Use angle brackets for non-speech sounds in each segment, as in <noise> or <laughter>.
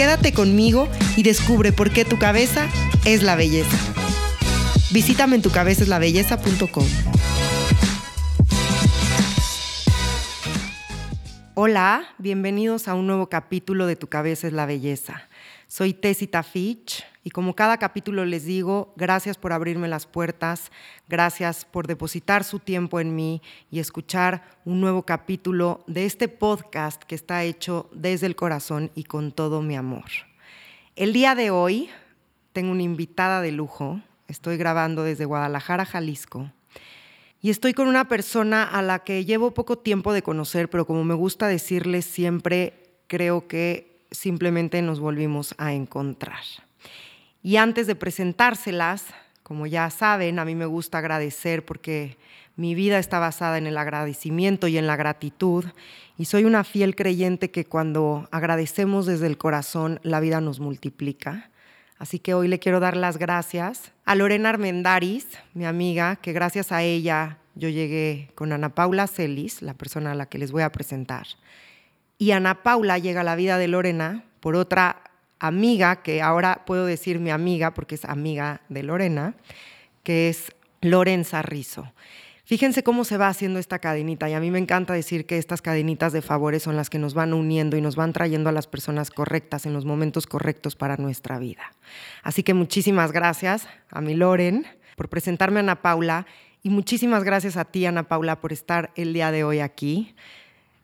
Quédate conmigo y descubre por qué tu cabeza es la belleza. Visítame en tucabezaslabelleza.com. Hola, bienvenidos a un nuevo capítulo de Tu cabeza es la belleza. Soy Tessita Fitch y como cada capítulo les digo, gracias por abrirme las puertas, gracias por depositar su tiempo en mí y escuchar un nuevo capítulo de este podcast que está hecho desde el corazón y con todo mi amor. El día de hoy tengo una invitada de lujo, estoy grabando desde Guadalajara, Jalisco. Y estoy con una persona a la que llevo poco tiempo de conocer, pero como me gusta decirles siempre, creo que simplemente nos volvimos a encontrar. Y antes de presentárselas, como ya saben, a mí me gusta agradecer porque mi vida está basada en el agradecimiento y en la gratitud. Y soy una fiel creyente que cuando agradecemos desde el corazón, la vida nos multiplica. Así que hoy le quiero dar las gracias a Lorena Armendaris, mi amiga, que gracias a ella yo llegué con Ana Paula Celis, la persona a la que les voy a presentar. Y Ana Paula llega a la vida de Lorena por otra amiga, que ahora puedo decir mi amiga porque es amiga de Lorena, que es Lorenza Rizo. Fíjense cómo se va haciendo esta cadenita y a mí me encanta decir que estas cadenitas de favores son las que nos van uniendo y nos van trayendo a las personas correctas en los momentos correctos para nuestra vida. Así que muchísimas gracias a mi Loren por presentarme a Ana Paula y muchísimas gracias a ti, Ana Paula, por estar el día de hoy aquí.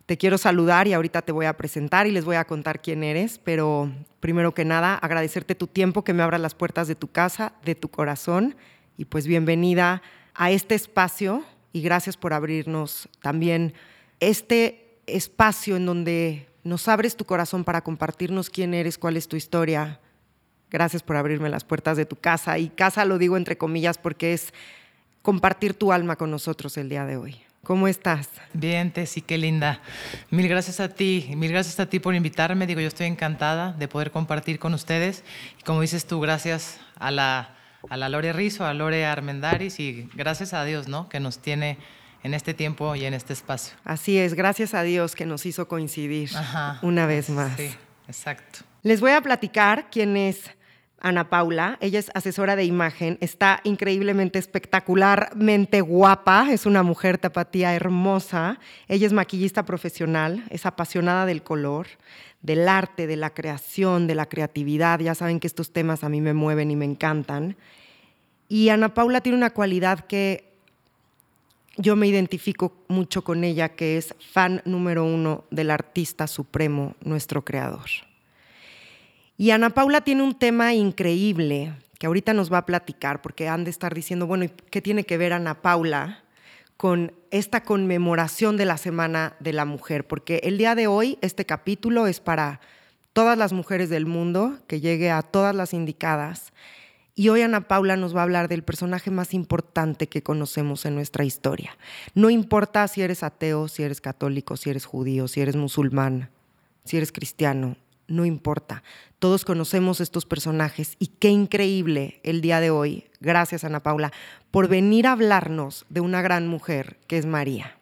Te quiero saludar y ahorita te voy a presentar y les voy a contar quién eres, pero primero que nada agradecerte tu tiempo, que me abras las puertas de tu casa, de tu corazón y pues bienvenida a este espacio y gracias por abrirnos también este espacio en donde nos abres tu corazón para compartirnos quién eres, cuál es tu historia. Gracias por abrirme las puertas de tu casa y casa lo digo entre comillas porque es compartir tu alma con nosotros el día de hoy. ¿Cómo estás? Bien, Tessy, qué linda. Mil gracias a ti, mil gracias a ti por invitarme. Digo, yo estoy encantada de poder compartir con ustedes. Y como dices tú, gracias a la, a la Lore Rizo, a Lore Armendaris y gracias a Dios, ¿no? Que nos tiene en este tiempo y en este espacio. Así es, gracias a Dios que nos hizo coincidir una vez más. Sí, exacto. Les voy a platicar quién es Ana Paula. Ella es asesora de imagen, está increíblemente espectacularmente guapa, es una mujer tapatía hermosa. Ella es maquillista profesional, es apasionada del color, del arte, de la creación, de la creatividad. Ya saben que estos temas a mí me mueven y me encantan. Y Ana Paula tiene una cualidad que yo me identifico mucho con ella, que es fan número uno del artista supremo, nuestro creador. Y Ana Paula tiene un tema increíble que ahorita nos va a platicar, porque han de estar diciendo, bueno, ¿qué tiene que ver Ana Paula con esta conmemoración de la Semana de la Mujer? Porque el día de hoy este capítulo es para todas las mujeres del mundo, que llegue a todas las indicadas. Y hoy Ana Paula nos va a hablar del personaje más importante que conocemos en nuestra historia. No importa si eres ateo, si eres católico, si eres judío, si eres musulmán, si eres cristiano, no importa. Todos conocemos estos personajes y qué increíble el día de hoy, gracias Ana Paula, por venir a hablarnos de una gran mujer que es María.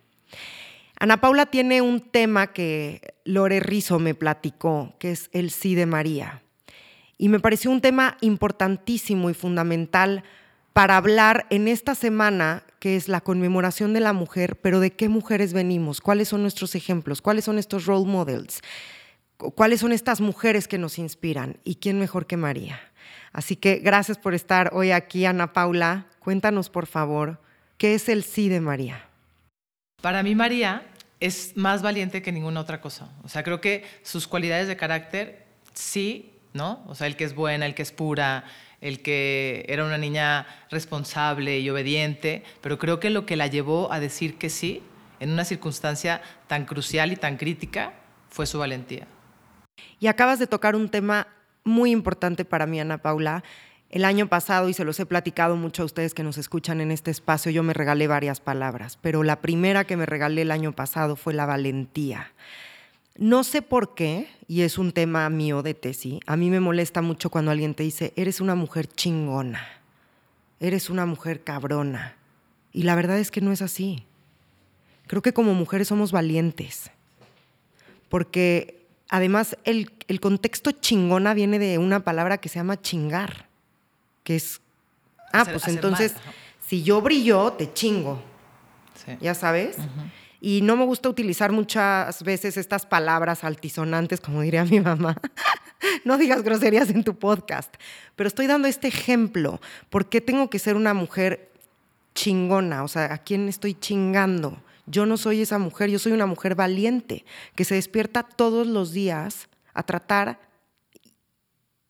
Ana Paula tiene un tema que Lore Rizo me platicó, que es el sí de María. Y me pareció un tema importantísimo y fundamental para hablar en esta semana, que es la conmemoración de la mujer, pero de qué mujeres venimos, cuáles son nuestros ejemplos, cuáles son estos role models cuáles son estas mujeres que nos inspiran y quién mejor que María. Así que gracias por estar hoy aquí, Ana Paula. Cuéntanos, por favor, ¿qué es el sí de María? Para mí, María es más valiente que ninguna otra cosa. O sea, creo que sus cualidades de carácter, sí, ¿no? O sea, el que es buena, el que es pura, el que era una niña responsable y obediente, pero creo que lo que la llevó a decir que sí en una circunstancia tan crucial y tan crítica fue su valentía. Y acabas de tocar un tema muy importante para mí, Ana Paula. El año pasado, y se los he platicado mucho a ustedes que nos escuchan en este espacio, yo me regalé varias palabras, pero la primera que me regalé el año pasado fue la valentía. No sé por qué, y es un tema mío de tesis, a mí me molesta mucho cuando alguien te dice, eres una mujer chingona, eres una mujer cabrona. Y la verdad es que no es así. Creo que como mujeres somos valientes, porque además el, contexto chingona viene de una palabra que se llama chingar, que es, ah, pues entonces, si yo brillo, te chingo, ya sabes. Y no me gusta utilizar muchas veces estas palabras altisonantes, como diría mi mamá. <laughs> no digas groserías en tu podcast. Pero estoy dando este ejemplo. ¿Por qué tengo que ser una mujer chingona? O sea, ¿a quién estoy chingando? Yo no soy esa mujer, yo soy una mujer valiente que se despierta todos los días a tratar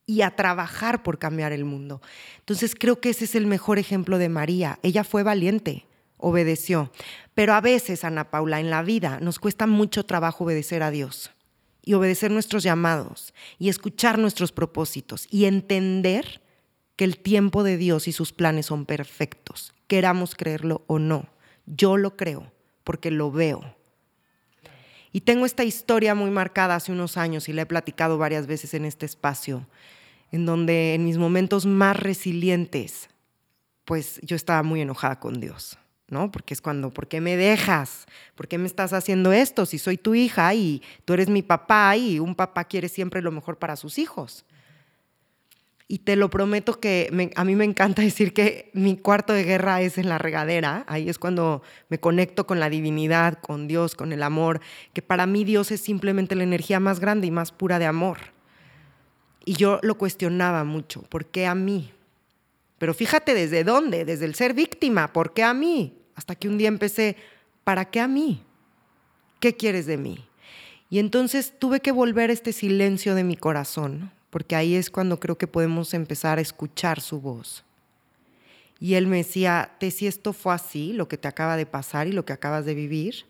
y a trabajar por cambiar el mundo. Entonces creo que ese es el mejor ejemplo de María. Ella fue valiente obedeció. Pero a veces, Ana Paula, en la vida nos cuesta mucho trabajo obedecer a Dios y obedecer nuestros llamados y escuchar nuestros propósitos y entender que el tiempo de Dios y sus planes son perfectos, queramos creerlo o no. Yo lo creo porque lo veo. Y tengo esta historia muy marcada hace unos años y la he platicado varias veces en este espacio, en donde en mis momentos más resilientes, pues yo estaba muy enojada con Dios. ¿no? Porque es cuando, ¿por qué me dejas? ¿Por qué me estás haciendo esto? Si soy tu hija y tú eres mi papá y un papá quiere siempre lo mejor para sus hijos. Y te lo prometo que a mí me encanta decir que mi cuarto de guerra es en la regadera. Ahí es cuando me conecto con la divinidad, con Dios, con el amor. Que para mí Dios es simplemente la energía más grande y más pura de amor. Y yo lo cuestionaba mucho. ¿Por qué a mí? Pero fíjate desde dónde, desde el ser víctima, ¿por qué a mí? Hasta que un día empecé, ¿para qué a mí? ¿Qué quieres de mí? Y entonces tuve que volver este silencio de mi corazón, porque ahí es cuando creo que podemos empezar a escuchar su voz. Y él me decía, te si esto fue así, lo que te acaba de pasar y lo que acabas de vivir,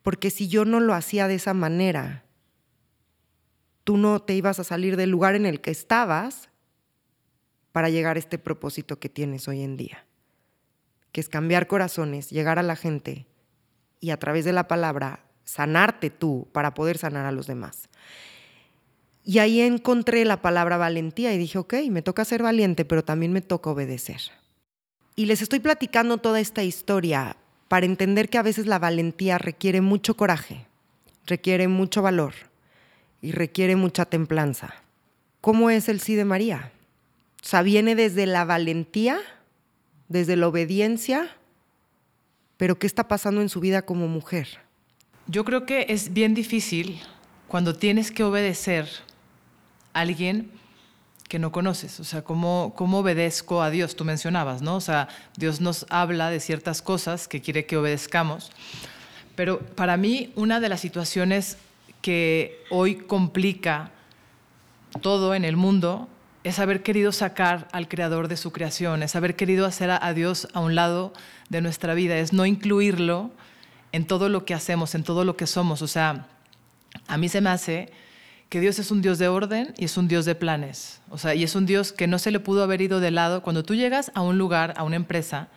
porque si yo no lo hacía de esa manera, tú no te ibas a salir del lugar en el que estabas para llegar a este propósito que tienes hoy en día, que es cambiar corazones, llegar a la gente y a través de la palabra sanarte tú para poder sanar a los demás. Y ahí encontré la palabra valentía y dije, ok, me toca ser valiente, pero también me toca obedecer. Y les estoy platicando toda esta historia para entender que a veces la valentía requiere mucho coraje, requiere mucho valor y requiere mucha templanza. ¿Cómo es el sí de María? O sea, viene desde la valentía, desde la obediencia, pero ¿qué está pasando en su vida como mujer? Yo creo que es bien difícil cuando tienes que obedecer alguien que no conoces. O sea, ¿cómo, ¿cómo obedezco a Dios? Tú mencionabas, ¿no? O sea, Dios nos habla de ciertas cosas que quiere que obedezcamos. Pero para mí, una de las situaciones que hoy complica todo en el mundo es haber querido sacar al creador de su creación, es haber querido hacer a, Dios a un lado de nuestra vida, es no incluirlo en todo lo que hacemos, en todo lo que somos. O sea, a mí se me hace que Dios es un Dios de orden y es un Dios de planes. O sea, y es un Dios que no se le pudo haber ido de lado. Cuando tú llegas a un lugar, a una empresa,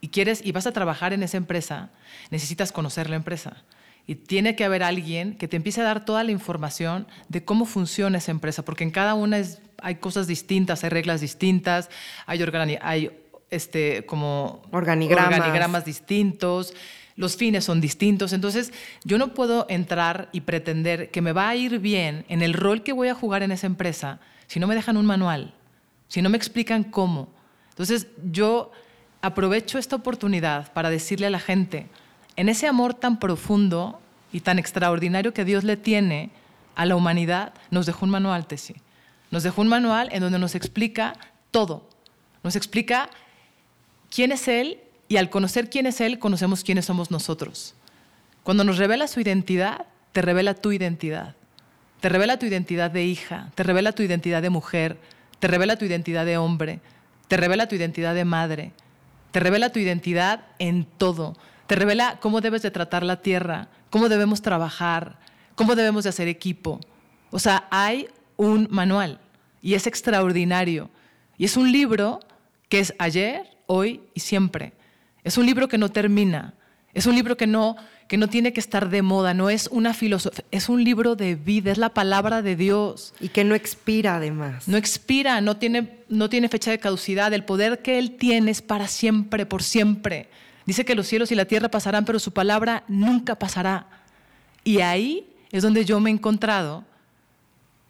y quieres y vas a trabajar en esa empresa, necesitas conocer la empresa. Y tiene que haber alguien que te empiece a dar toda la información de cómo funciona esa empresa, porque en cada una es hay cosas distintas, hay reglas distintas, hay, hay este, como organigramas. distintos, los fines son distintos. Entonces, yo no puedo entrar y pretender que me va a ir bien en el rol que voy a jugar en esa empresa si no me dejan un manual, si no me explican cómo. Entonces, yo aprovecho esta oportunidad para decirle a la gente, en ese amor tan profundo y tan extraordinario que Dios le tiene a la humanidad, nos dejó un manual, Tessie. Nos dejó un manual en donde nos explica todo. Nos explica quién es Él y al conocer quién es Él, conocemos quiénes somos nosotros. Cuando nos revela su identidad, te revela tu identidad. Te revela tu identidad de hija, te revela tu identidad de mujer, te revela tu identidad de hombre, te revela tu identidad de madre, te revela tu identidad en todo. Te revela cómo debes de tratar la tierra, cómo debemos trabajar, cómo debemos de hacer equipo. O sea, hay un manual y es extraordinario. Y es un libro que es ayer, hoy y siempre. Es un libro que no termina. Es un libro que no, que no tiene que estar de moda, no es una filosofía, es un libro de vida, es la palabra de Dios. Y que no expira además. No expira, no tiene, no tiene fecha de caducidad. El poder que Él tiene es para siempre, por siempre. Dice que los cielos y la tierra pasarán, pero su palabra nunca pasará. Y ahí es donde yo me he encontrado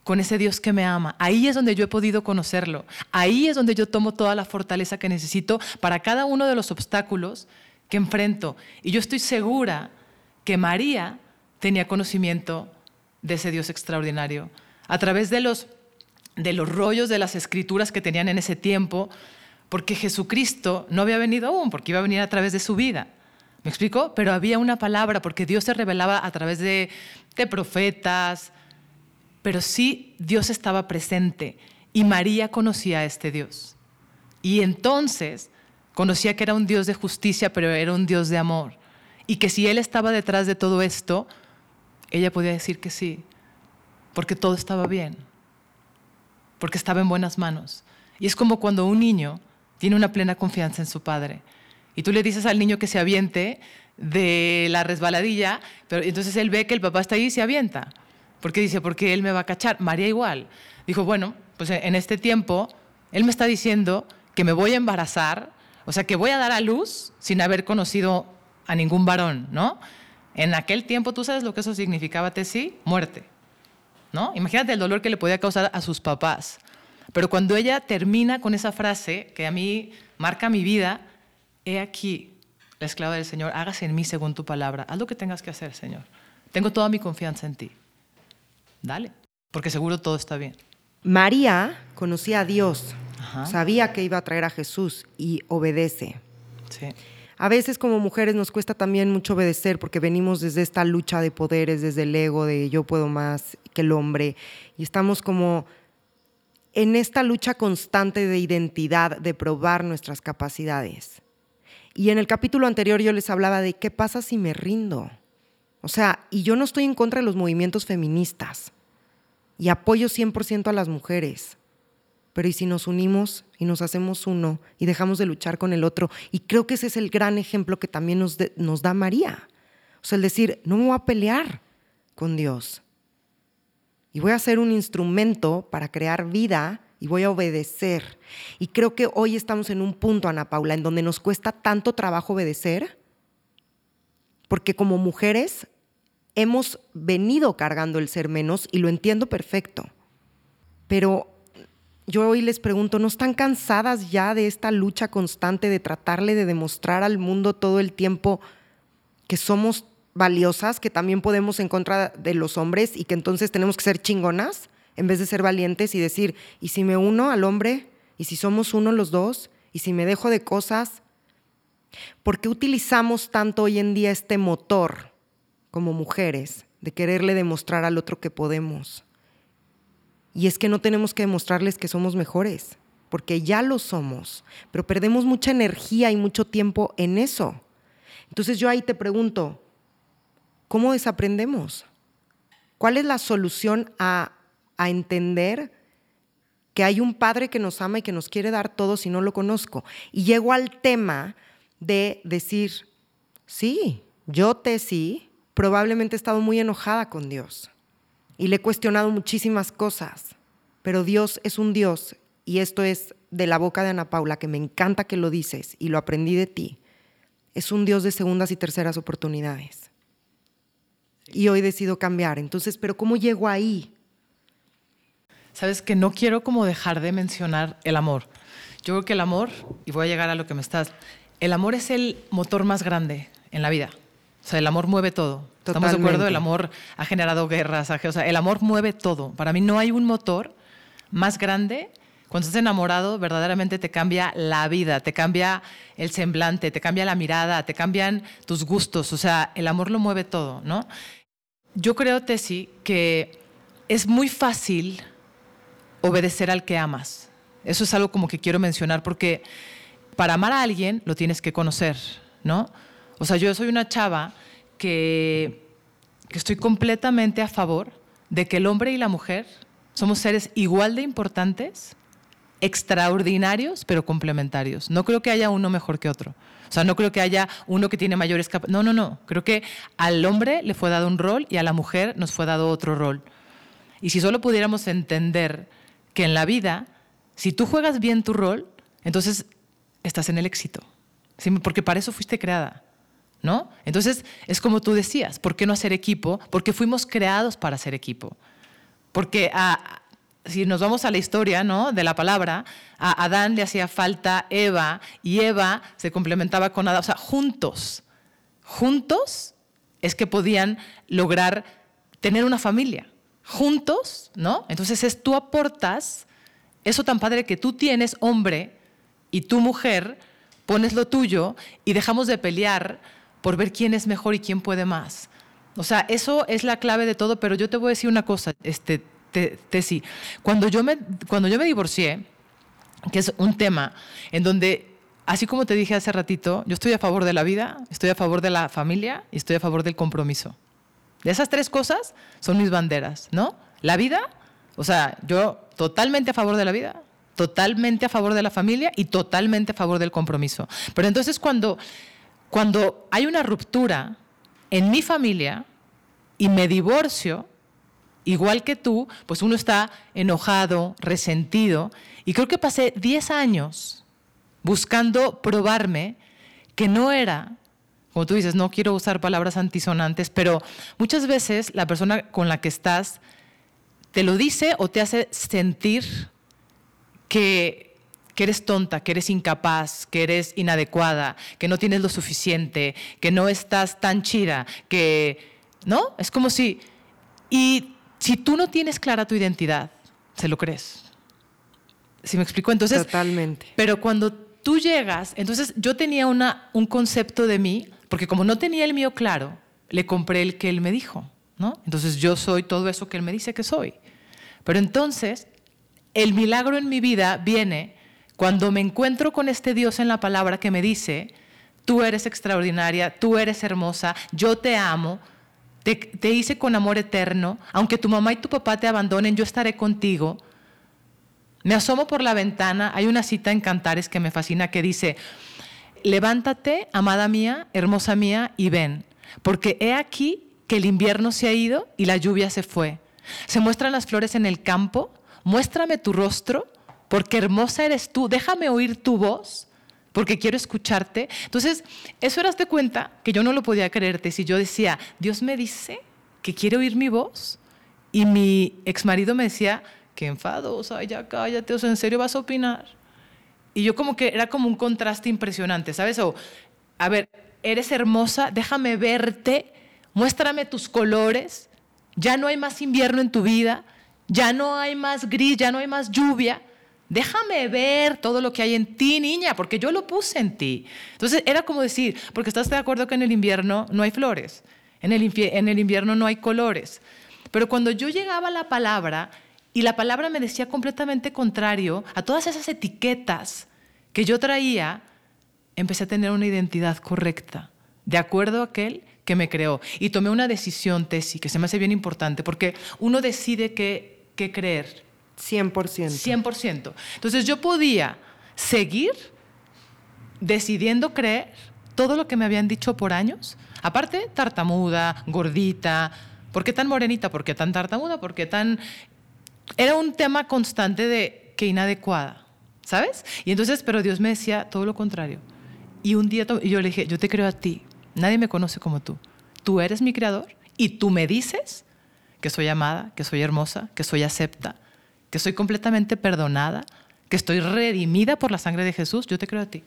con ese Dios que me ama. Ahí es donde yo he podido conocerlo. Ahí es donde yo tomo toda la fortaleza que necesito para cada uno de los obstáculos que enfrento. Y yo estoy segura que María tenía conocimiento de ese Dios extraordinario. A través de los, de los rollos de las escrituras que tenían en ese tiempo, porque Jesucristo no había venido aún, porque iba a venir a través de su vida. ¿Me explico? Pero había una palabra, porque Dios se revelaba a través de, de profetas, pero sí Dios estaba presente y María conocía a este Dios. Y entonces conocía que era un Dios de justicia, pero era un Dios de amor. Y que si Él estaba detrás de todo esto, ella podía decir que sí, porque todo estaba bien, porque estaba en buenas manos. Y es como cuando un niño tiene una plena confianza en su padre. Y tú le dices al niño que se aviente de la resbaladilla, pero entonces él ve que el papá está ahí y se avienta. Porque dice, porque él me va a cachar. María igual. Dijo, bueno, pues en este tiempo, él me está diciendo que me voy a embarazar, o sea, que voy a dar a luz sin haber conocido a ningún varón, ¿no? En aquel tiempo, ¿tú sabes lo que eso significaba, Tessy? Muerte, ¿no? Imagínate el dolor que le podía causar a sus papás. Pero cuando ella termina con esa frase, que a mí marca mi vida, he aquí, la esclava del Señor, hágase en mí según tu palabra. Haz lo que tengas que hacer, Señor. Tengo toda mi confianza en ti dale, porque seguro todo está bien. María conocía a Dios, sabía que iba a traer a Jesús y obedece. Sí. A veces como mujeres nos cuesta también mucho obedecer porque venimos desde esta lucha de poderes, desde el ego de yo puedo más que el hombre y estamos como en esta lucha constante de identidad, de probar nuestras capacidades. Y en el capítulo anterior yo les hablaba de qué pasa si me rindo. O sea, y yo no estoy en contra de los movimientos feministas y apoyo 100% a las mujeres. Pero ¿y si nos unimos y nos hacemos uno y dejamos de luchar con el otro? Y creo que ese es el gran ejemplo que también nos, da María. O sea, el decir, no me voy a pelear con Dios. Y voy a ser un instrumento para crear vida y voy a obedecer. Y creo que hoy estamos en un punto, Ana Paula, en donde nos cuesta tanto trabajo obedecer, porque como mujeres hemos venido cargando el ser menos y lo entiendo perfecto. Pero yo hoy les pregunto, ¿no están cansadas ya de esta lucha constante de tratarle de demostrar al mundo todo el tiempo que somos valiosas, que también podemos en contra de los hombres y que entonces tenemos que ser chingonas en vez de ser valientes y decir, ¿y si me uno al hombre? ¿Y si somos uno los dos? ¿Y si me dejo de cosas? ¿Por qué utilizamos tanto hoy en día este motor? Como mujeres de quererle demostrar al otro que podemos. Y es que no tenemos que demostrarles que somos mejores, porque ya lo somos, pero perdemos mucha energía y mucho tiempo en eso. Entonces yo ahí te pregunto, ¿cómo desaprendemos? ¿Cuál es la solución a, a entender que hay un padre que nos ama y que nos quiere dar todo si no lo conozco? Y llego al tema de decir, sí, yo te sí, probablemente he estado muy enojada con Dios y le he cuestionado muchísimas cosas, pero Dios es un Dios y esto es de la boca de Ana Paula, que me encanta que lo dices y lo aprendí de ti. Es un Dios de segundas y terceras oportunidades. Y hoy decido cambiar. Entonces, ¿pero cómo llego ahí? Sabes que no quiero como dejar de mencionar el amor. Yo creo que el amor, y voy a llegar a lo que me estás, el amor es el motor más grande en la vida. O sea, el amor mueve todo. ¿Estamos de acuerdo? El amor ha generado guerras. O sea, el amor mueve todo. Para mí no hay un motor más grande. Cuando estás enamorado, verdaderamente te cambia la vida, te cambia el semblante, te cambia la mirada, te cambian tus gustos. O sea, el amor lo mueve todo, ¿no? Yo creo, Tessy, que es muy fácil obedecer al que amas. Eso es algo como que quiero mencionar porque para amar a alguien lo tienes que conocer, ¿no? O sea, yo soy una chava que, estoy completamente a favor de que el hombre y la mujer somos seres igual de importantes, extraordinarios, pero complementarios. No creo que haya uno mejor que otro. O sea, no creo que haya uno que tiene mayores capacidades. No, no, no. Creo que al hombre le fue dado un rol y a la mujer nos fue dado otro rol. Y si solo pudiéramos entender que en la vida, si tú juegas bien tu rol, entonces estás en el éxito. Porque para eso fuiste creada. ¿No? Entonces, es como tú decías, ¿por qué no hacer equipo? Porque fuimos creados para hacer equipo. Porque si nos vamos a la historia ¿no? de la palabra, a Adán le hacía falta Eva y Eva se complementaba con Adán. O sea, juntos, juntos es que podían lograr tener una familia. Juntos, ¿no? Entonces es tú aportas eso tan padre que tú tienes, hombre, y tu mujer, pones lo tuyo y dejamos de pelear por ver quién es mejor y quién puede más. O sea, eso es la clave de todo, pero yo te voy a decir una cosa, este, Tesi. Cuando yo, me, cuando yo me divorcié, que es un tema en donde, así como te dije hace ratito, yo estoy a favor de la vida, estoy a favor de la familia y estoy a favor del compromiso. De esas tres cosas son mis banderas, ¿no? La vida, o sea, yo totalmente a favor de la vida, totalmente a favor de la familia y totalmente a favor del compromiso. Pero entonces cuando, cuando hay una ruptura en mi familia y me divorcio, igual que tú, pues uno está enojado, resentido. Y creo que pasé 10 años buscando probarme que no era, como tú dices, no quiero usar palabras antisonantes, pero muchas veces la persona con la que estás te lo dice o te hace sentir que, que eres tonta, que eres incapaz, que eres inadecuada, que no tienes lo suficiente, que no estás tan chida, que... ¿No? Es como si... Y si tú no tienes clara tu identidad, se lo crees. ¿Sí me explico? Entonces, Totalmente. Pero cuando tú llegas, entonces yo tenía una, un concepto de mí, porque como no tenía el mío claro, le compré el que él me dijo, ¿no? Entonces yo soy todo eso que él me dice que soy. Pero entonces, el milagro en mi vida viene cuando me encuentro con este Dios en la palabra que me dice, tú eres extraordinaria, tú eres hermosa, yo te amo, te, hice con amor eterno, aunque tu mamá y tu papá te abandonen, yo estaré contigo. Me asomo por la ventana, hay una cita en Cantares que me fascina que dice, levántate, amada mía, hermosa mía, y ven, porque he aquí que el invierno se ha ido y la lluvia se fue. Se muestran las flores en el campo, muéstrame tu rostro, porque hermosa eres tú, déjame oír tu voz porque quiero escucharte. Entonces, eso eras de cuenta que yo no lo podía creerte. Si yo decía, Dios me dice que quiere oír mi voz, y mi ex marido me decía, qué enfadosa, ya cállate, o sea, ¿en serio vas a opinar? Y yo como que era como un contraste impresionante, ¿sabes? O, a ver, eres hermosa, déjame verte, muéstrame tus colores, ya no hay más invierno en tu vida, ya no hay más gris, ya no hay más lluvia Déjame ver todo lo que hay en ti, niña, porque yo lo puse en ti. Entonces era como decir, porque estás de acuerdo que en el invierno no hay flores, en el, invierno no hay colores. Pero cuando yo llegaba a la palabra y la palabra me decía completamente contrario a todas esas etiquetas que yo traía, empecé a tener una identidad correcta, de acuerdo a aquel que me creó. Y tomé una decisión, Tesi, que se me hace bien importante, porque uno decide qué, qué creer. 100%. 100%. Entonces yo podía seguir decidiendo creer todo lo que me habían dicho por años. Aparte, tartamuda, gordita. ¿Por qué tan morenita? ¿Por qué tan tartamuda? ¿Por qué tan...? Era un tema constante de que inadecuada, ¿sabes? Y entonces, pero Dios me decía todo lo contrario. Y un día yo le dije, yo te creo a ti. Nadie me conoce como tú. Tú eres mi creador y tú me dices que soy amada, que soy hermosa, que soy acepta, que soy completamente perdonada, que estoy redimida por la sangre de Jesús, yo te creo a ti.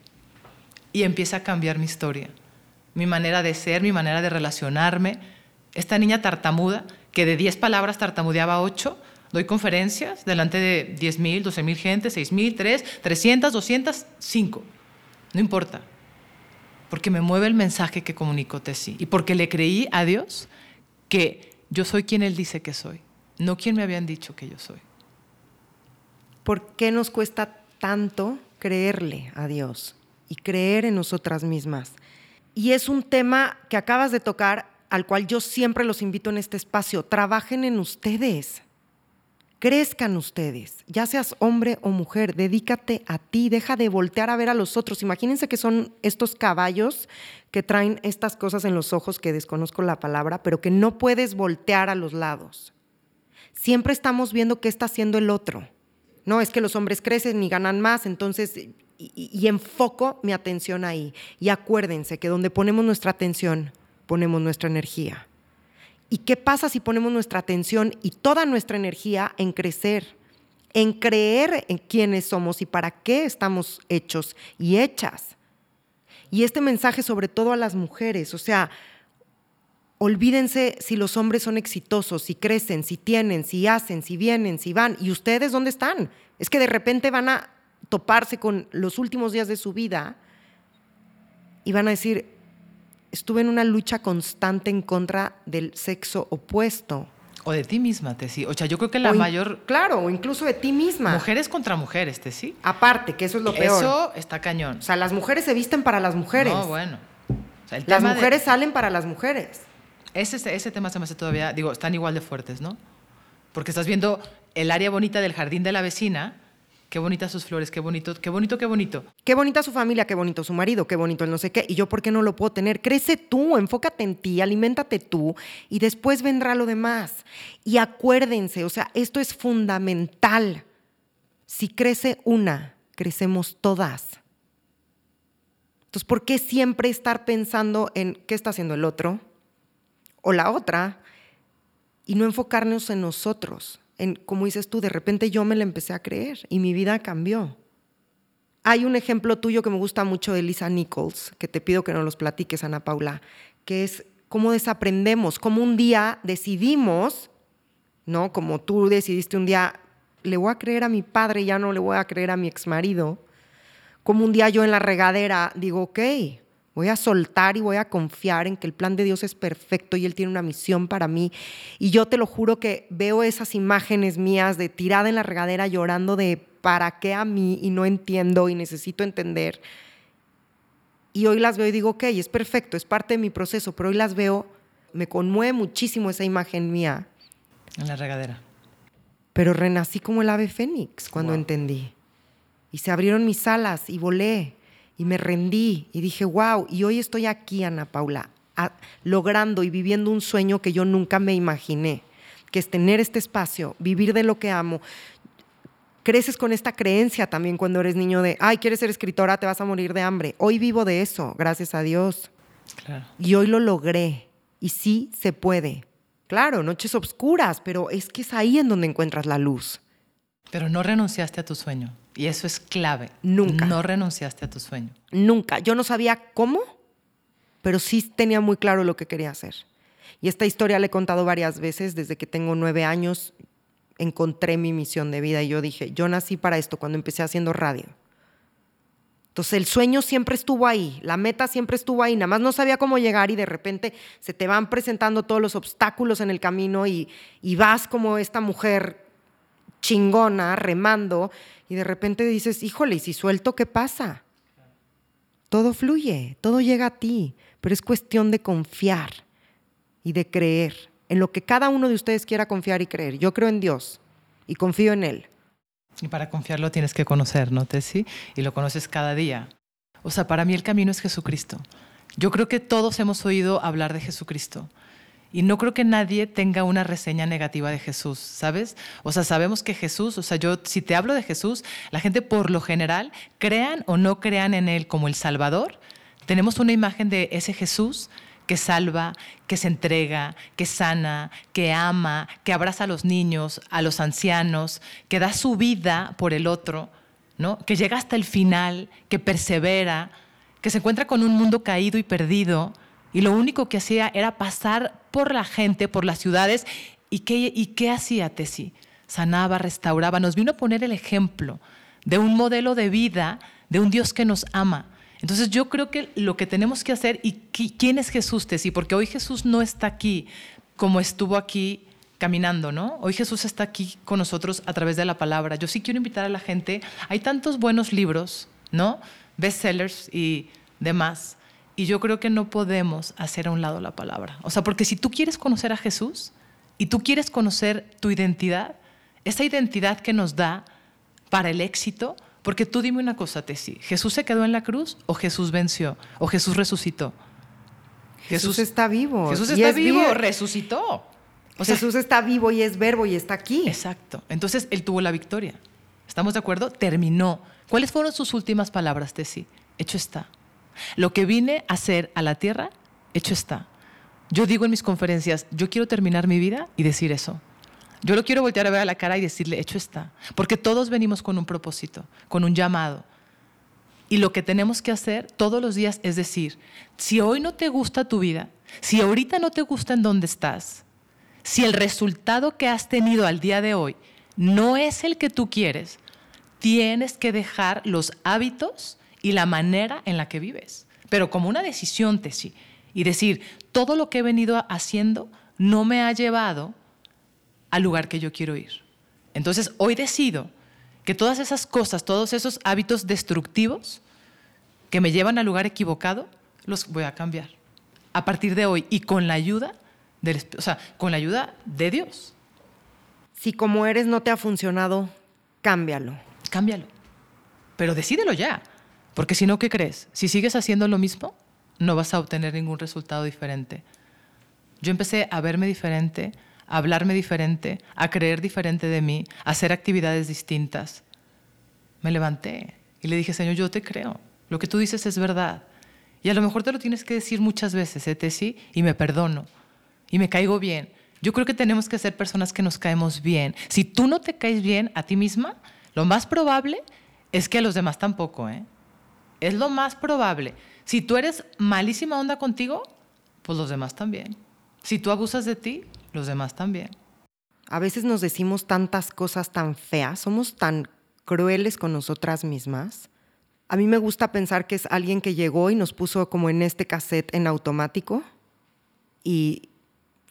Y empieza a cambiar mi historia, mi manera de ser, mi manera de relacionarme. Esta niña tartamuda, que de 10 palabras tartamudeaba 8, doy conferencias delante de 10 mil, 12 mil gente, 6 mil, 3, 300, 200, 5. No importa. Porque me mueve el mensaje que comunicó Tessy. Y porque le creí a Dios que yo soy quien Él dice que soy, no quien me habían dicho que yo soy. ¿Por qué nos cuesta tanto creerle a Dios y creer en nosotras mismas? Y es un tema que acabas de tocar al cual yo siempre los invito en este espacio, trabajen en ustedes. Crezcan ustedes, ya seas hombre o mujer, dedícate a ti, deja de voltear a ver a los otros. Imagínense que son estos caballos que traen estas cosas en los ojos, que desconozco la palabra, pero que no puedes voltear a los lados. Siempre estamos viendo qué está haciendo el otro. No, es que los hombres crecen y ganan más, entonces, y, enfoco mi atención ahí. Y acuérdense que donde ponemos nuestra atención, ponemos nuestra energía. ¿Y qué pasa si ponemos nuestra atención y toda nuestra energía en crecer, en creer en quiénes somos y para qué estamos hechos y hechas? Y este mensaje sobre todo a las mujeres, o sea, olvídense si los hombres son exitosos, si crecen, si tienen, si hacen, si vienen, si van. ¿Y ustedes dónde están? Es que de repente van a toparse con los últimos días de su vida y van a decir, estuve en una lucha constante en contra del sexo opuesto. O de ti misma, Tessy. O sea, yo creo que la mayor... Claro, o incluso de ti misma. Mujeres contra mujeres, Tessy. Aparte, que eso es lo peor. Eso está cañón. O sea, las mujeres se visten para las mujeres. No, bueno. las mujeres salen para las mujeres. Ese, ese tema se me hace todavía, digo, están igual de fuertes, ¿no? Porque estás viendo el área bonita del jardín de la vecina Qué bonitas sus flores, qué bonito, qué bonito, qué bonito. Qué bonita su familia, qué bonito su marido, qué bonito el no sé qué. Y yo, ¿por qué no lo puedo tener? Crece tú, enfócate en ti, aliméntate tú y después vendrá lo demás. Y acuérdense, o sea, esto es fundamental. Si crece una, crecemos todas. Entonces, ¿por qué siempre estar pensando en qué está haciendo el otro o la otra y no enfocarnos en nosotros? como dices tú, de repente yo me la empecé a creer y mi vida cambió. Hay un ejemplo tuyo que me gusta mucho de Lisa Nichols, que te pido que no los platiques, Ana Paula, que es cómo desaprendemos, cómo un día decidimos, ¿no? Como tú decidiste un día, le voy a creer a mi padre, ya no le voy a creer a mi exmarido. Como un día yo en la regadera digo, ok, Voy a soltar y voy a confiar en que el plan de Dios es perfecto y Él tiene una misión para mí. Y yo te lo juro que veo esas imágenes mías de tirada en la regadera llorando de para qué a mí y no entiendo y necesito entender. Y hoy las veo y digo, ok, es perfecto, es parte de mi proceso, pero hoy las veo, me conmueve muchísimo esa imagen mía. En la regadera. Pero renací como el ave fénix cuando entendí. Y se abrieron mis alas y volé y me rendí y dije, wow, y hoy estoy aquí, Ana Paula, logrando y viviendo un sueño que yo nunca me imaginé, que es tener este espacio, vivir de lo que amo. Creces con esta creencia también cuando eres niño de, ay, quieres ser escritora, te vas a morir de hambre. Hoy vivo de eso, gracias a Dios. Y hoy lo logré. Y sí se puede. Claro, noches oscuras, pero es que es ahí en donde encuentras la luz. Pero no renunciaste a tu sueño. Y eso es clave. Nunca. No renunciaste a tu sueño. Nunca. Yo no sabía cómo, pero sí tenía muy claro lo que quería hacer. Y esta historia la he contado varias veces. Desde que tengo nueve años encontré mi misión de vida y yo dije, yo nací para esto cuando empecé haciendo radio. Entonces el sueño siempre estuvo ahí, la meta siempre estuvo ahí, nada más no sabía cómo llegar y de repente se te van presentando todos los obstáculos en el camino y, y vas como esta mujer chingona, remando, y de repente dices, híjole, ¿y si suelto qué pasa? Todo fluye, todo llega a ti, pero es cuestión de confiar y de creer en lo que cada uno de ustedes quiera confiar y creer. Yo creo en Dios y confío en Él. Y para confiarlo tienes que conocer, ¿no, Tessy? Y lo conoces cada día. O sea, para mí el camino es Jesucristo. Yo creo que todos hemos oído hablar de Jesucristo. Y no creo que nadie tenga una reseña negativa de Jesús, ¿sabes? O sea, sabemos que Jesús, o sea, yo si te hablo de Jesús, la gente por lo general, crean o no crean en Él como el Salvador, tenemos una imagen de ese Jesús que salva, que se entrega, que sana, que ama, que abraza a los niños, a los ancianos, que da su vida por el otro, ¿no? Que llega hasta el final, que persevera, que se encuentra con un mundo caído y perdido y lo único que hacía era pasar por la gente, por las ciudades. ¿Y qué, y qué hacía Tessy? Sanaba, restauraba, nos vino a poner el ejemplo de un modelo de vida, de un Dios que nos ama. Entonces yo creo que lo que tenemos que hacer, y quién es Jesús, Tessy, porque hoy Jesús no está aquí como estuvo aquí caminando, ¿no? Hoy Jesús está aquí con nosotros a través de la palabra. Yo sí quiero invitar a la gente, hay tantos buenos libros, ¿no? Bestsellers y demás, Y yo creo que no podemos hacer a un lado la palabra. O sea, porque si tú quieres conocer a Jesús y tú quieres conocer tu identidad, esa identidad que nos da para el éxito, porque tú dime una cosa, Tessy, ¿Jesús se quedó en la cruz o Jesús venció o Jesús resucitó? Jesús, está vivo. Jesús está vivo, resucitó. O sea, Jesús está vivo y es verbo y está aquí. Exacto. Entonces él tuvo la victoria. ¿Estamos de acuerdo? Terminó. ¿Cuáles fueron sus últimas palabras, Tessy? Hecho está. Lo que vine a hacer a la tierra, hecho está. Yo digo en mis conferencias, yo quiero terminar mi vida y decir eso. Yo lo quiero voltear a ver a la cara y decirle, hecho está. Porque todos venimos con un propósito, con un llamado. Y lo que tenemos que hacer todos los días es decir, si hoy no te gusta tu vida, si ahorita no te gusta en dónde estás, si el resultado que has tenido al día de hoy no es el que tú quieres, tienes que dejar los hábitos y la manera en la que vives. Pero como una decisión, Tessy. Y decir, todo lo que he venido haciendo no me ha llevado al lugar que yo quiero ir. Entonces, hoy decido que todas esas cosas, todos esos hábitos destructivos que me llevan al lugar equivocado, los voy a cambiar. A partir de hoy y con la ayuda del, o sea, con la ayuda de Dios. Si como eres no te ha funcionado, cámbialo. Cámbialo. Pero decídelo ya. Porque si no, ¿qué crees? Si sigues haciendo lo mismo, no vas a obtener ningún resultado diferente. Yo empecé a verme diferente, a hablarme diferente, a creer diferente de mí, a hacer actividades distintas. Me levanté y le dije, Señor, yo te creo. Lo que tú dices es verdad. Y a lo mejor te lo tienes que decir muchas veces, ¿eh, sí? Y me perdono. Y me caigo bien. Yo creo que tenemos que ser personas que nos caemos bien. Si tú no te caes bien a ti misma, lo más probable es que a los demás tampoco, ¿eh? Es lo más probable. Si tú eres malísima onda contigo, pues los demás también. Si tú abusas de ti, los demás también. A veces nos decimos tantas cosas tan feas, somos tan crueles con nosotras mismas. A mí me gusta pensar que es alguien que llegó y nos puso como en este cassette en automático y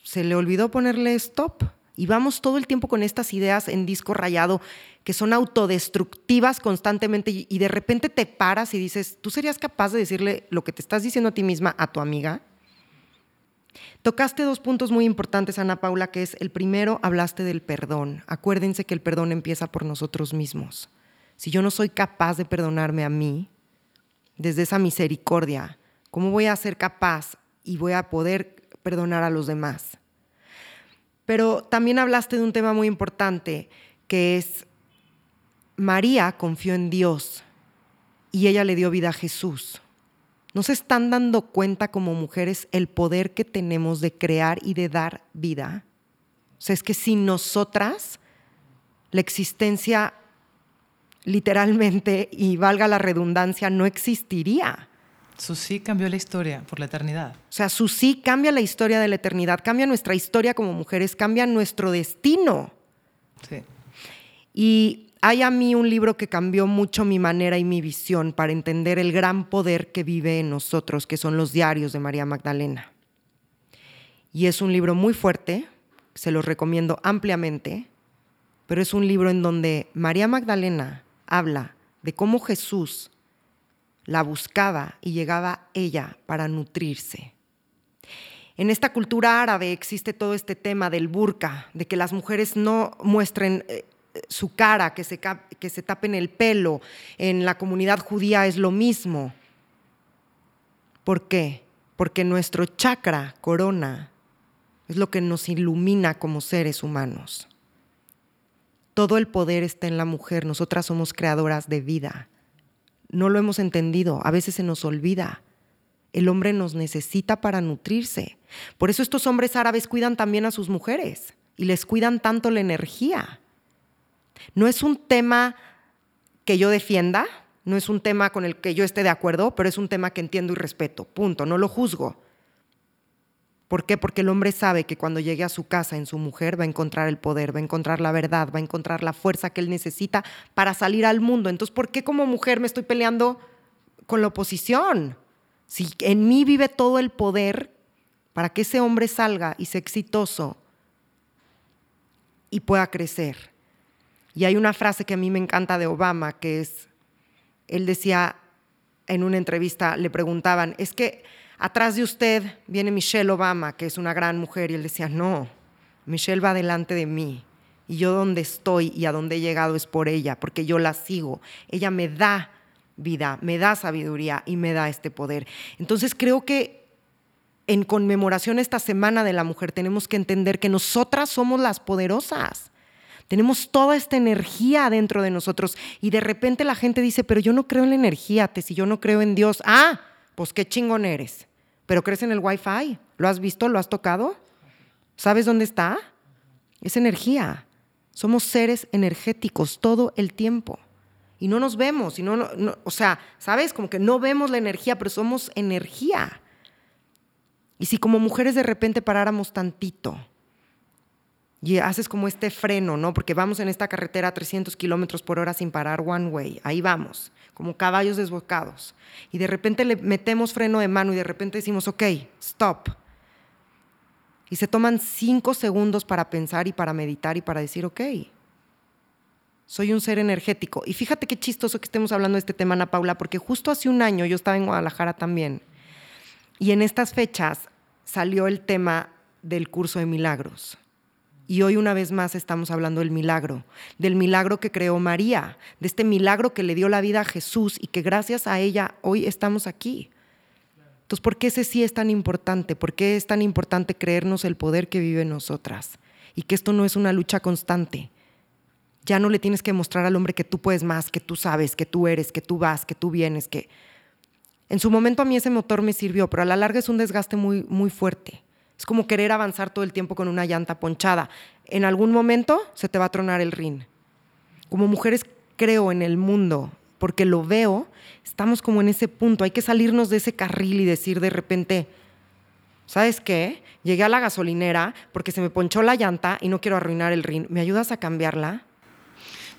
se le olvidó ponerle stop. Y vamos todo el tiempo con estas ideas en disco rayado que son autodestructivas constantemente y de repente te paras y dices, ¿tú serías capaz de decirle lo que te estás diciendo a ti misma a tu amiga? Tocaste dos puntos muy importantes, Ana Paula, que es el primero, hablaste del perdón. Acuérdense que el perdón empieza por nosotros mismos. Si yo no soy capaz de perdonarme a mí, desde esa misericordia, ¿cómo voy a ser capaz y voy a poder perdonar a los demás? Pero también hablaste de un tema muy importante, que es María confió en Dios y ella le dio vida a Jesús. ¿No se están dando cuenta como mujeres el poder que tenemos de crear y de dar vida? O sea, es que sin nosotras, la existencia literalmente, y valga la redundancia, no existiría. Su sí cambió la historia por la eternidad. O sea, su sí cambia la historia de la eternidad, cambia nuestra historia como mujeres, cambia nuestro destino. Sí. Y hay a mí un libro que cambió mucho mi manera y mi visión para entender el gran poder que vive en nosotros, que son los diarios de María Magdalena. Y es un libro muy fuerte, se los recomiendo ampliamente, pero es un libro en donde María Magdalena habla de cómo Jesús la buscaba y llegaba ella para nutrirse. En esta cultura árabe existe todo este tema del burka, de que las mujeres no muestren eh, su cara, que se, que se tapen el pelo. En la comunidad judía es lo mismo. ¿Por qué? Porque nuestro chakra, corona, es lo que nos ilumina como seres humanos. Todo el poder está en la mujer, nosotras somos creadoras de vida. No lo hemos entendido, a veces se nos olvida. El hombre nos necesita para nutrirse. Por eso estos hombres árabes cuidan también a sus mujeres y les cuidan tanto la energía. No es un tema que yo defienda, no es un tema con el que yo esté de acuerdo, pero es un tema que entiendo y respeto. Punto, no lo juzgo. ¿Por qué? Porque el hombre sabe que cuando llegue a su casa en su mujer va a encontrar el poder, va a encontrar la verdad, va a encontrar la fuerza que él necesita para salir al mundo. Entonces, ¿por qué como mujer me estoy peleando con la oposición? Si en mí vive todo el poder para que ese hombre salga y sea exitoso y pueda crecer. Y hay una frase que a mí me encanta de Obama, que es, él decía, en una entrevista le preguntaban, es que atrás de usted viene Michelle Obama, que es una gran mujer, y él decía, no, Michelle va delante de mí. Y yo donde estoy y a donde he llegado es por ella, porque yo la sigo. Ella me da vida, me da sabiduría y me da este poder. Entonces creo que en conmemoración esta Semana de la Mujer tenemos que entender que nosotras somos las poderosas. Tenemos toda esta energía dentro de nosotros y de repente la gente dice, pero yo no creo en la energía, te, si yo no creo en Dios. Ah, pues qué chingón eres. Pero crees en el Wi-Fi. ¿Lo has visto? ¿Lo has tocado? ¿Sabes dónde está? Es energía. Somos seres energéticos todo el tiempo. Y no nos vemos, y no, o sea, ¿sabes? Como que no vemos la energía, pero somos energía. Y si como mujeres de repente paráramos tantito y haces como este freno, ¿no? Porque vamos en esta carretera a 300 kilómetros por hora sin parar one way, ahí vamos, como caballos desbocados. Y de repente le metemos freno de mano y de repente decimos, ok, stop. Y se toman cinco segundos para pensar y para meditar y para decir, ok, soy un ser energético. Y fíjate qué chistoso que estemos hablando de este tema, Ana Paula, porque justo hace un año yo estaba en Guadalajara también. Y en estas fechas salió el tema del curso de milagros. Y hoy una vez más estamos hablando del milagro, del milagro que creó María, de este milagro que le dio la vida a Jesús y que gracias a ella hoy estamos aquí. Entonces, ¿por qué ese sí es tan importante? ¿Por qué es tan importante creernos el poder que vive en nosotras? Y que esto no es una lucha constante. Ya no le tienes que mostrar al hombre que tú puedes más, que tú sabes, que tú eres, que tú vas, que tú vienes, que... En su momento a mí ese motor me sirvió, pero a la larga es un desgaste muy, muy fuerte. Es como querer avanzar todo el tiempo con una llanta ponchada. En algún momento se te va a tronar el rin. Como mujeres creo en el mundo, porque lo veo, estamos como en ese punto. Hay que salirnos de ese carril y decir de repente, ¿sabes qué? Llegué a la gasolinera porque se me ponchó la llanta y no quiero arruinar el rin. ¿Me ayudas a cambiarla?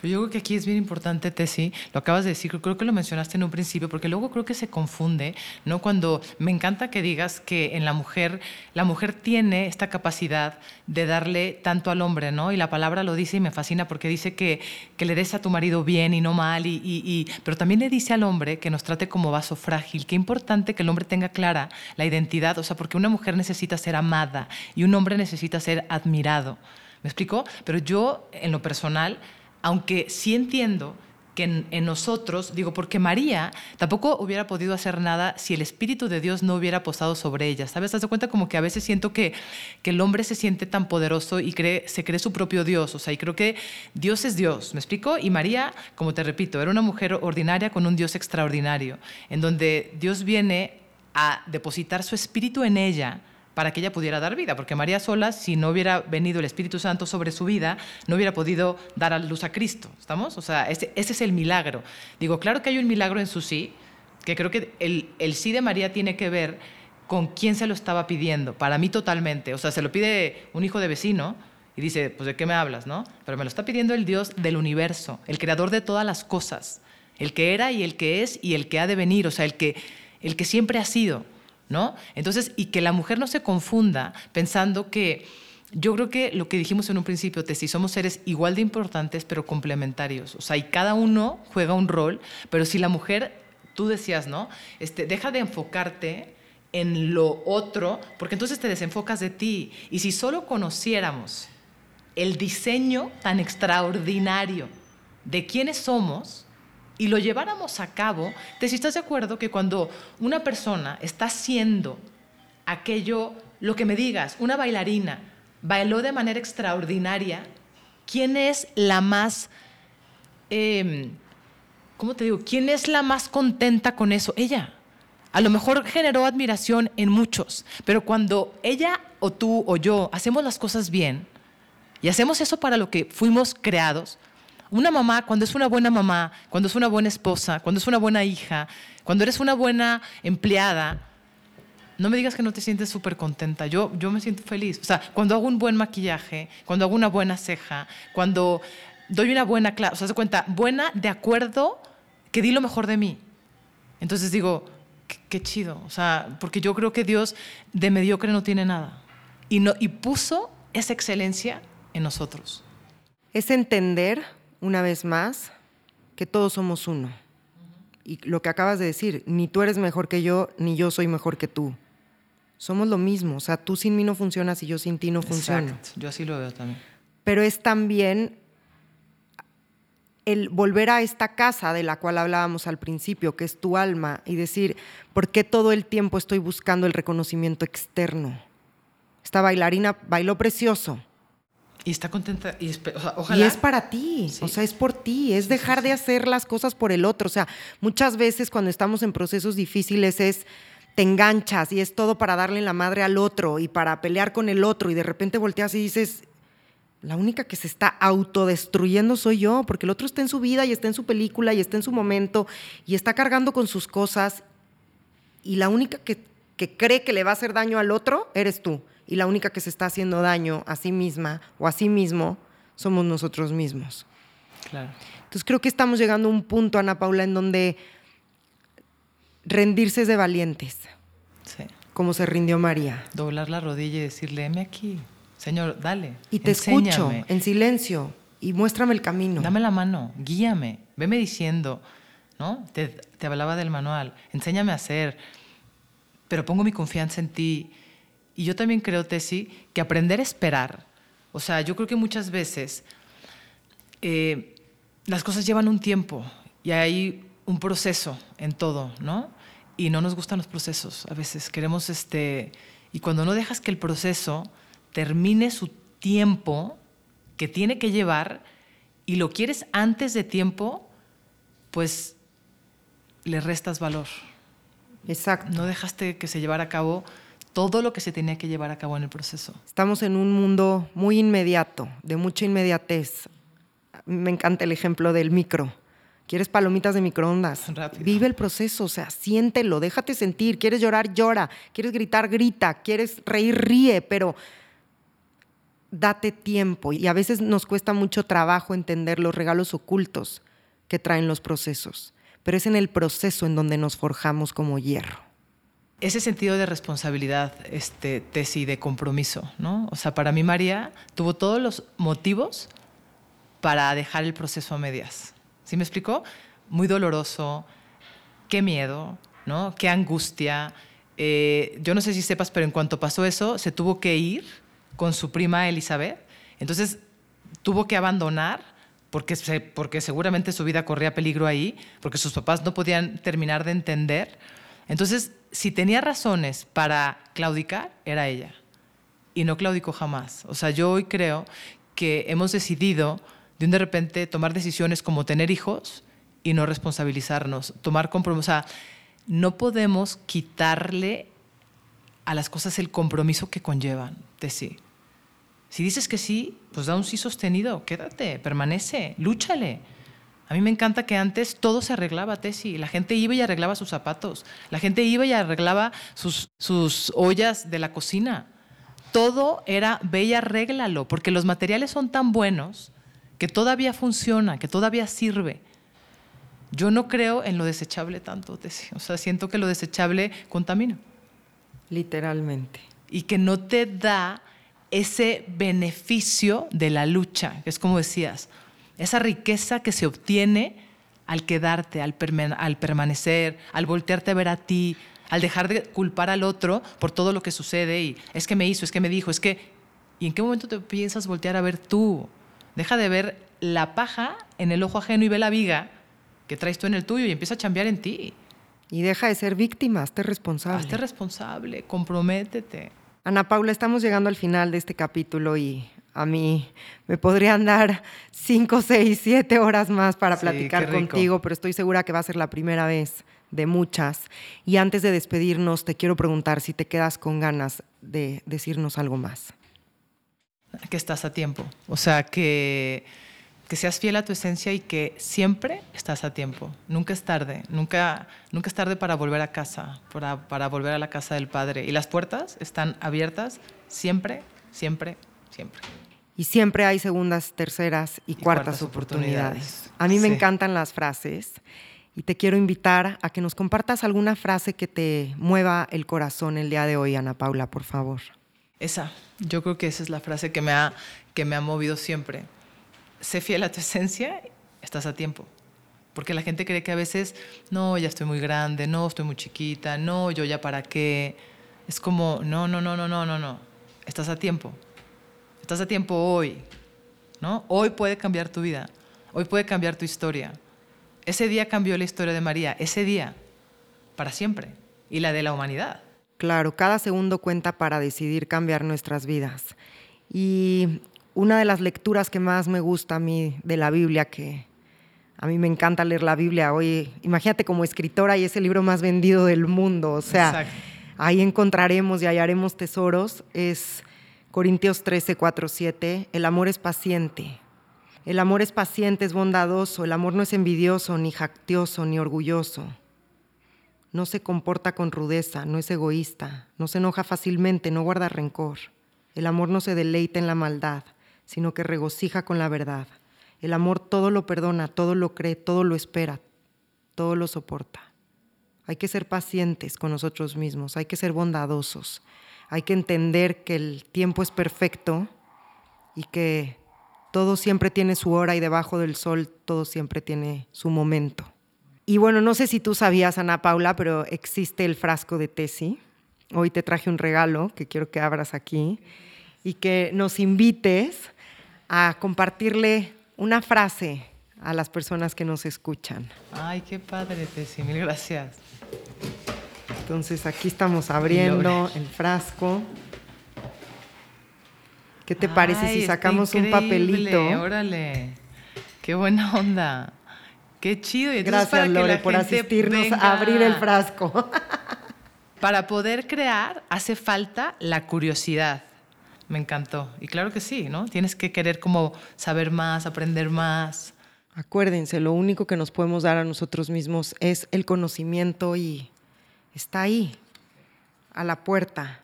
Yo creo que aquí es bien importante, Tessy, lo acabas de decir, creo que lo mencionaste en un principio, porque luego creo que se confunde, ¿no? Cuando me encanta que digas que en la mujer, la mujer tiene esta capacidad de darle tanto al hombre, ¿no? Y la palabra lo dice y me fascina porque dice que, que le des a tu marido bien y no mal, y, y, pero también le dice al hombre que nos trate como vaso frágil. Qué importante que el hombre tenga clara la identidad, o sea, porque una mujer necesita ser amada y un hombre necesita ser admirado. ¿Me explico? Pero yo, en lo personal, aunque sí entiendo que en, nosotros, digo, porque María tampoco hubiera podido hacer nada si el Espíritu de Dios no hubiera posado sobre ella, ¿sabes? ¿Te das cuenta como que a veces siento que, que el hombre se siente tan poderoso y cree, se cree su propio Dios, o sea, y creo que Dios es Dios, ¿me explico? Y María, como te repito, era una mujer ordinaria con un Dios extraordinario, en donde Dios viene a depositar su Espíritu en ella, para que ella pudiera dar vida, porque María sola, si no hubiera venido el Espíritu Santo sobre su vida, no hubiera podido dar a luz a Cristo, ¿estamos? O sea, ese, es el milagro. Digo, claro que hay un milagro en su sí, que creo que el, el sí de María tiene que ver con quién se lo estaba pidiendo, para mí totalmente, o sea, se lo pide un hijo de vecino, y dice, pues de qué me hablas, ¿no? Pero me lo está pidiendo el Dios del universo, el creador de todas las cosas, el que era y el que es y el que ha de venir, o sea, el que, el que siempre ha sido. ¿No? Entonces, y que la mujer no se confunda pensando que yo creo que lo que dijimos en un principio, si somos seres igual de importantes, pero complementarios. O sea, y cada uno juega un rol, pero si la mujer, tú decías, ¿no? Este, deja de enfocarte en lo otro, porque entonces te desenfocas de ti. Y si solo conociéramos el diseño tan extraordinario de quiénes somos, y lo lleváramos a cabo, te si estás de acuerdo que cuando una persona está haciendo aquello, lo que me digas, una bailarina bailó de manera extraordinaria, ¿quién es la más, em, ¿cómo te digo? ¿Quién es la más contenta con eso? Ella. A lo mejor generó admiración en muchos, pero cuando ella o tú o yo hacemos las cosas bien y hacemos eso para lo que fuimos creados, una mamá, cuando es una buena mamá, cuando es una buena esposa, cuando es una buena hija, cuando eres una buena empleada, no me digas que no te sientes súper contenta. Yo, yo me siento feliz. O sea, cuando hago un buen maquillaje, cuando hago una buena ceja, cuando doy una buena clase, o sea, se cuenta, buena de acuerdo que di lo mejor de mí. Entonces digo, qué, qué, chido. O sea, porque yo creo que Dios de mediocre no tiene nada. Y, no, y puso esa excelencia en nosotros. Es entender una vez más, que todos somos uno Y lo que acabas de decir, ni tú eres mejor que yo, ni yo soy mejor que tú. Somos lo mismo, o sea, tú sin mí no funcionas y yo sin ti no funciono. Exacto. Yo así lo veo también. Pero es también el volver a esta casa de la cual hablábamos al principio, que es tu alma, y decir, ¿por qué todo el tiempo estoy buscando el reconocimiento externo? Esta bailarina bailó precioso, Y está contenta. Y, espe- o sea, y ojalá. es para ti, Sí. o sea, es por ti, es dejar de hacer las cosas por el otro. O sea, muchas veces cuando estamos en procesos difíciles es te enganchas y es todo para darle la madre al otro y para pelear con el otro y de repente volteas y dices, la única que se está autodestruyendo soy yo, porque el otro está en su vida y está en su película y está en su momento y está cargando con sus cosas y la única que, que cree que le va a hacer daño al otro eres tú. Y la única que se está haciendo daño a sí misma o a sí mismo somos nosotros mismos. Claro. Entonces creo que estamos llegando a un punto, Ana Paula, en donde rendirse es de valientes, Sí. como se rindió María. Doblar la rodilla y decirle, heme aquí. Señor, dale. Y te escucho enséñame, en silencio y muéstrame el camino. Dame la mano, guíame, veme diciendo, ¿no? Te, te hablaba del manual, enséñame a hacer, pero pongo mi confianza en ti. Y yo también creo, Tessy, que aprender a esperar, o sea, yo creo que muchas veces eh, las cosas llevan un tiempo y hay un proceso en todo, ¿no? Y no nos gustan los procesos. A veces queremos este. Y cuando no dejas que el proceso termine su tiempo que tiene que llevar y lo quieres antes de tiempo, pues le restas valor. Exacto. No dejaste que se llevara a cabo todo lo que se tenía que llevar a cabo en el proceso. Estamos en un mundo muy inmediato, de mucha inmediatez. Me encanta el ejemplo del micro. ¿Quieres palomitas de microondas? Rápido. Vive el proceso, o sea, siéntelo, déjate sentir. ¿Quieres llorar? Llora. ¿Quieres gritar? Grita. ¿Quieres reír? Ríe, pero date tiempo. Y a veces nos cuesta mucho trabajo entender los regalos ocultos que traen los procesos. Pero es en el proceso en donde nos forjamos como hierro. Ese sentido de responsabilidad, este, Tessy, de compromiso, ¿no? O sea, para mí María tuvo todos los motivos para dejar el proceso a medias. ¿Sí me explicó? Muy doloroso, qué miedo, ¿no? Qué angustia. Eh, yo no sé si sepas, pero en cuanto pasó eso, se tuvo que ir con su prima Elizabeth. Entonces, tuvo que abandonar porque, se- porque seguramente su vida corría peligro ahí, porque sus papás no podían terminar de entender. Entonces, si tenía razones para claudicar, era ella. Y no claudicó jamás. O sea, yo hoy creo que hemos decidido de un de repente tomar decisiones como tener hijos y no responsabilizarnos, tomar compromiso. O sea, no podemos quitarle a las cosas el compromiso que conllevan de sí. Si dices que sí, pues da un sí sostenido, quédate, permanece, lúchale. A mí me encanta que antes todo se arreglaba, Tessy. La gente iba y arreglaba sus zapatos. La gente iba y arreglaba sus, sus ollas de la cocina. Todo era ve y arréglalo, porque los materiales son tan buenos que todavía funciona, que todavía sirve. Yo no creo en lo desechable tanto, Tessy. O sea, siento que lo desechable contamina Literalmente. y que no te da ese beneficio de la lucha, que es como decías, esa riqueza que se obtiene al quedarte, al, permanecer, al voltearte a ver a ti, al dejar de culpar al otro por todo lo que sucede y es que me hizo, es que me dijo, es que... ¿Y en qué momento te piensas voltear a ver tú? Deja de ver la paja en el ojo ajeno y ve la viga que traes tú en el tuyo y empieza a chambear en ti. Y deja de ser víctima, hazte responsable. Hazte responsable, comprométete. Ana Paula, estamos llegando al final de este capítulo y a mí me podrían dar cinco, seis, siete horas más para Sí, platicar contigo, pero estoy segura que va a ser la primera vez de muchas. Y antes de despedirnos, te quiero preguntar si te quedas con ganas de decirnos algo más. que estás a tiempo. O sea, que, que seas fiel a tu esencia y que siempre estás a tiempo. Nunca es tarde. Nunca, nunca es tarde para volver a casa, para, para volver a la casa del Padre. Y las puertas están abiertas siempre, siempre, siempre. Y siempre hay segundas, terceras y, Y cuartas, cuartas oportunidades. oportunidades. A mí me encantan las frases y te quiero invitar a que nos compartas alguna frase que te mueva el corazón el día de hoy, Ana Paula, por favor. Esa, yo creo que esa es la frase que me ha, que me ha movido siempre. Sé fiel a tu esencia, estás a tiempo. porque la gente cree que a veces, no, ya estoy muy grande, no, estoy muy chiquita, no, yo ya para qué. Es como, no, no, no, no, no, no, no. Estás a tiempo. Estás a tiempo hoy, ¿no? Hoy puede cambiar tu vida. Hoy puede cambiar tu historia. Ese día cambió la historia de María, ese día, para siempre, y la de la humanidad. Claro, cada segundo cuenta para decidir cambiar nuestras vidas. Y una de las lecturas que más me gusta a mí de la Biblia, que a mí me encanta leer la Biblia, hoy imagínate como escritora y es el libro más vendido del mundo, o sea, ahí encontraremos y hallaremos tesoros, es Corintios 13, 4, 7, el amor es paciente. El amor es paciente, es bondadoso, el amor no es envidioso, ni jactioso, ni orgulloso. No se comporta con rudeza, no es egoísta, no se enoja fácilmente, no guarda rencor. El amor no se deleita en la maldad, sino que regocija con la verdad. El amor todo lo perdona, todo lo cree, todo lo espera, todo lo soporta. Hay que ser pacientes con nosotros mismos, hay que ser bondadosos, hay que entender que el tiempo es perfecto y que todo siempre tiene su hora y debajo del sol todo siempre tiene su momento. Y bueno, no sé si tú sabías, Ana Paula, pero existe el frasco de Tesi. Hoy te traje un regalo que quiero que abras aquí y que nos invites a compartirle una frase a las personas que nos escuchan. Ay, qué padre, Tessy, mil gracias. Entonces aquí estamos abriendo el frasco. ¿Qué te parece si sacamos un papelito? Órale, qué buena onda. Qué chido. Y Gracias, Lore, por asistirnos a abrir el frasco. <laughs> para poder crear hace falta la curiosidad. Me encantó. Y claro que sí, ¿no? Tienes que querer como saber más, aprender más. Acuérdense, lo único que nos podemos dar a nosotros mismos es el conocimiento y está ahí, a la puerta.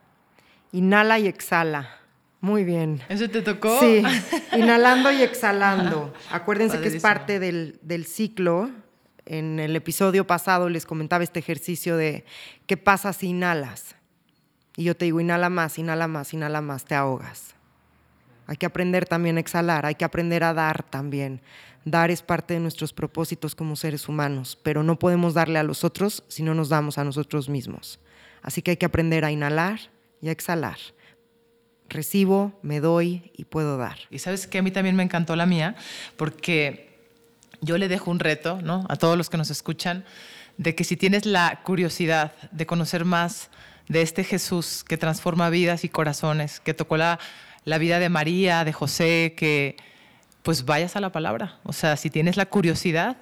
Inhala y exhala. Muy bien. ¿Eso te tocó? Sí, inhalando y exhalando. Acuérdense que es parte del, del ciclo. En el episodio pasado les comentaba este ejercicio de qué pasa si inhalas. Y yo te digo, inhala más, inhala más, inhala más, te ahogas. Hay que aprender también a exhalar, hay que aprender a dar también. Dar es parte de nuestros propósitos como seres humanos, pero no podemos darle a los otros si no nos damos a nosotros mismos. Así que hay que aprender a inhalar y a exhalar. Recibo, me doy y puedo dar. Y sabes que a mí también me encantó la mía, porque yo le dejo un reto ¿no? a todos los que nos escuchan, de que si tienes la curiosidad de conocer más de este Jesús que transforma vidas y corazones, que tocó la, la vida de María, de José, que pues vayas a la palabra. O sea, si tienes la curiosidad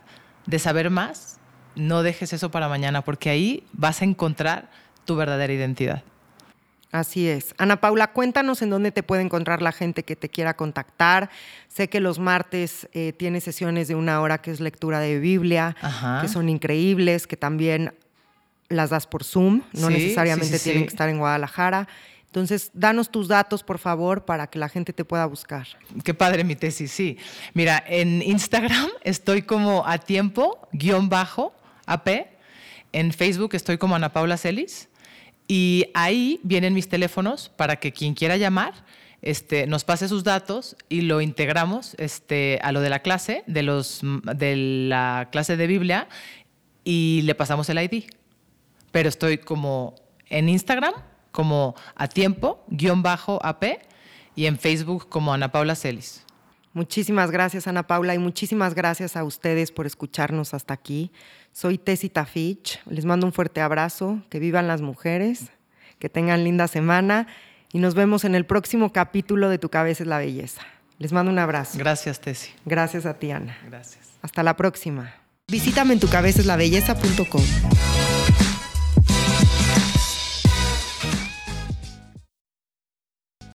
de saber más, no dejes eso para mañana, porque ahí vas a encontrar tu verdadera identidad. Así es. Ana Paula, cuéntanos en dónde te puede encontrar la gente que te quiera contactar. Sé que los martes eh, tienes sesiones de una hora que es lectura de Biblia, que son increíbles, que también las das por Zoom, no necesariamente tienen que estar en Guadalajara. Entonces, danos tus datos, por favor, para que la gente te pueda buscar. Qué padre mi tesis, sí. Mira, en Instagram estoy como a tiempo, guion bajo, AP. En Facebook estoy como Ana Paula Celis. Y ahí vienen mis teléfonos para que quien quiera llamar este, nos pase sus datos y lo integramos este, a lo de la clase, de, los, de la clase de Biblia, y le pasamos el ID pero estoy como en Instagram como a tiempo, guion bajo AP, y en Facebook como Ana Paula Celis. Muchísimas gracias, Ana Paula, y muchísimas gracias a ustedes por escucharnos hasta aquí. Soy Tessita Fitch, les mando un fuerte abrazo, que vivan las mujeres, que tengan linda semana, y nos vemos en el próximo capítulo de Tu Cabeza es la Belleza. Les mando un abrazo. Gracias, Tessi. Gracias a ti, Ana. Gracias. Hasta la próxima. Visítame en tucabezaslabelleza.com.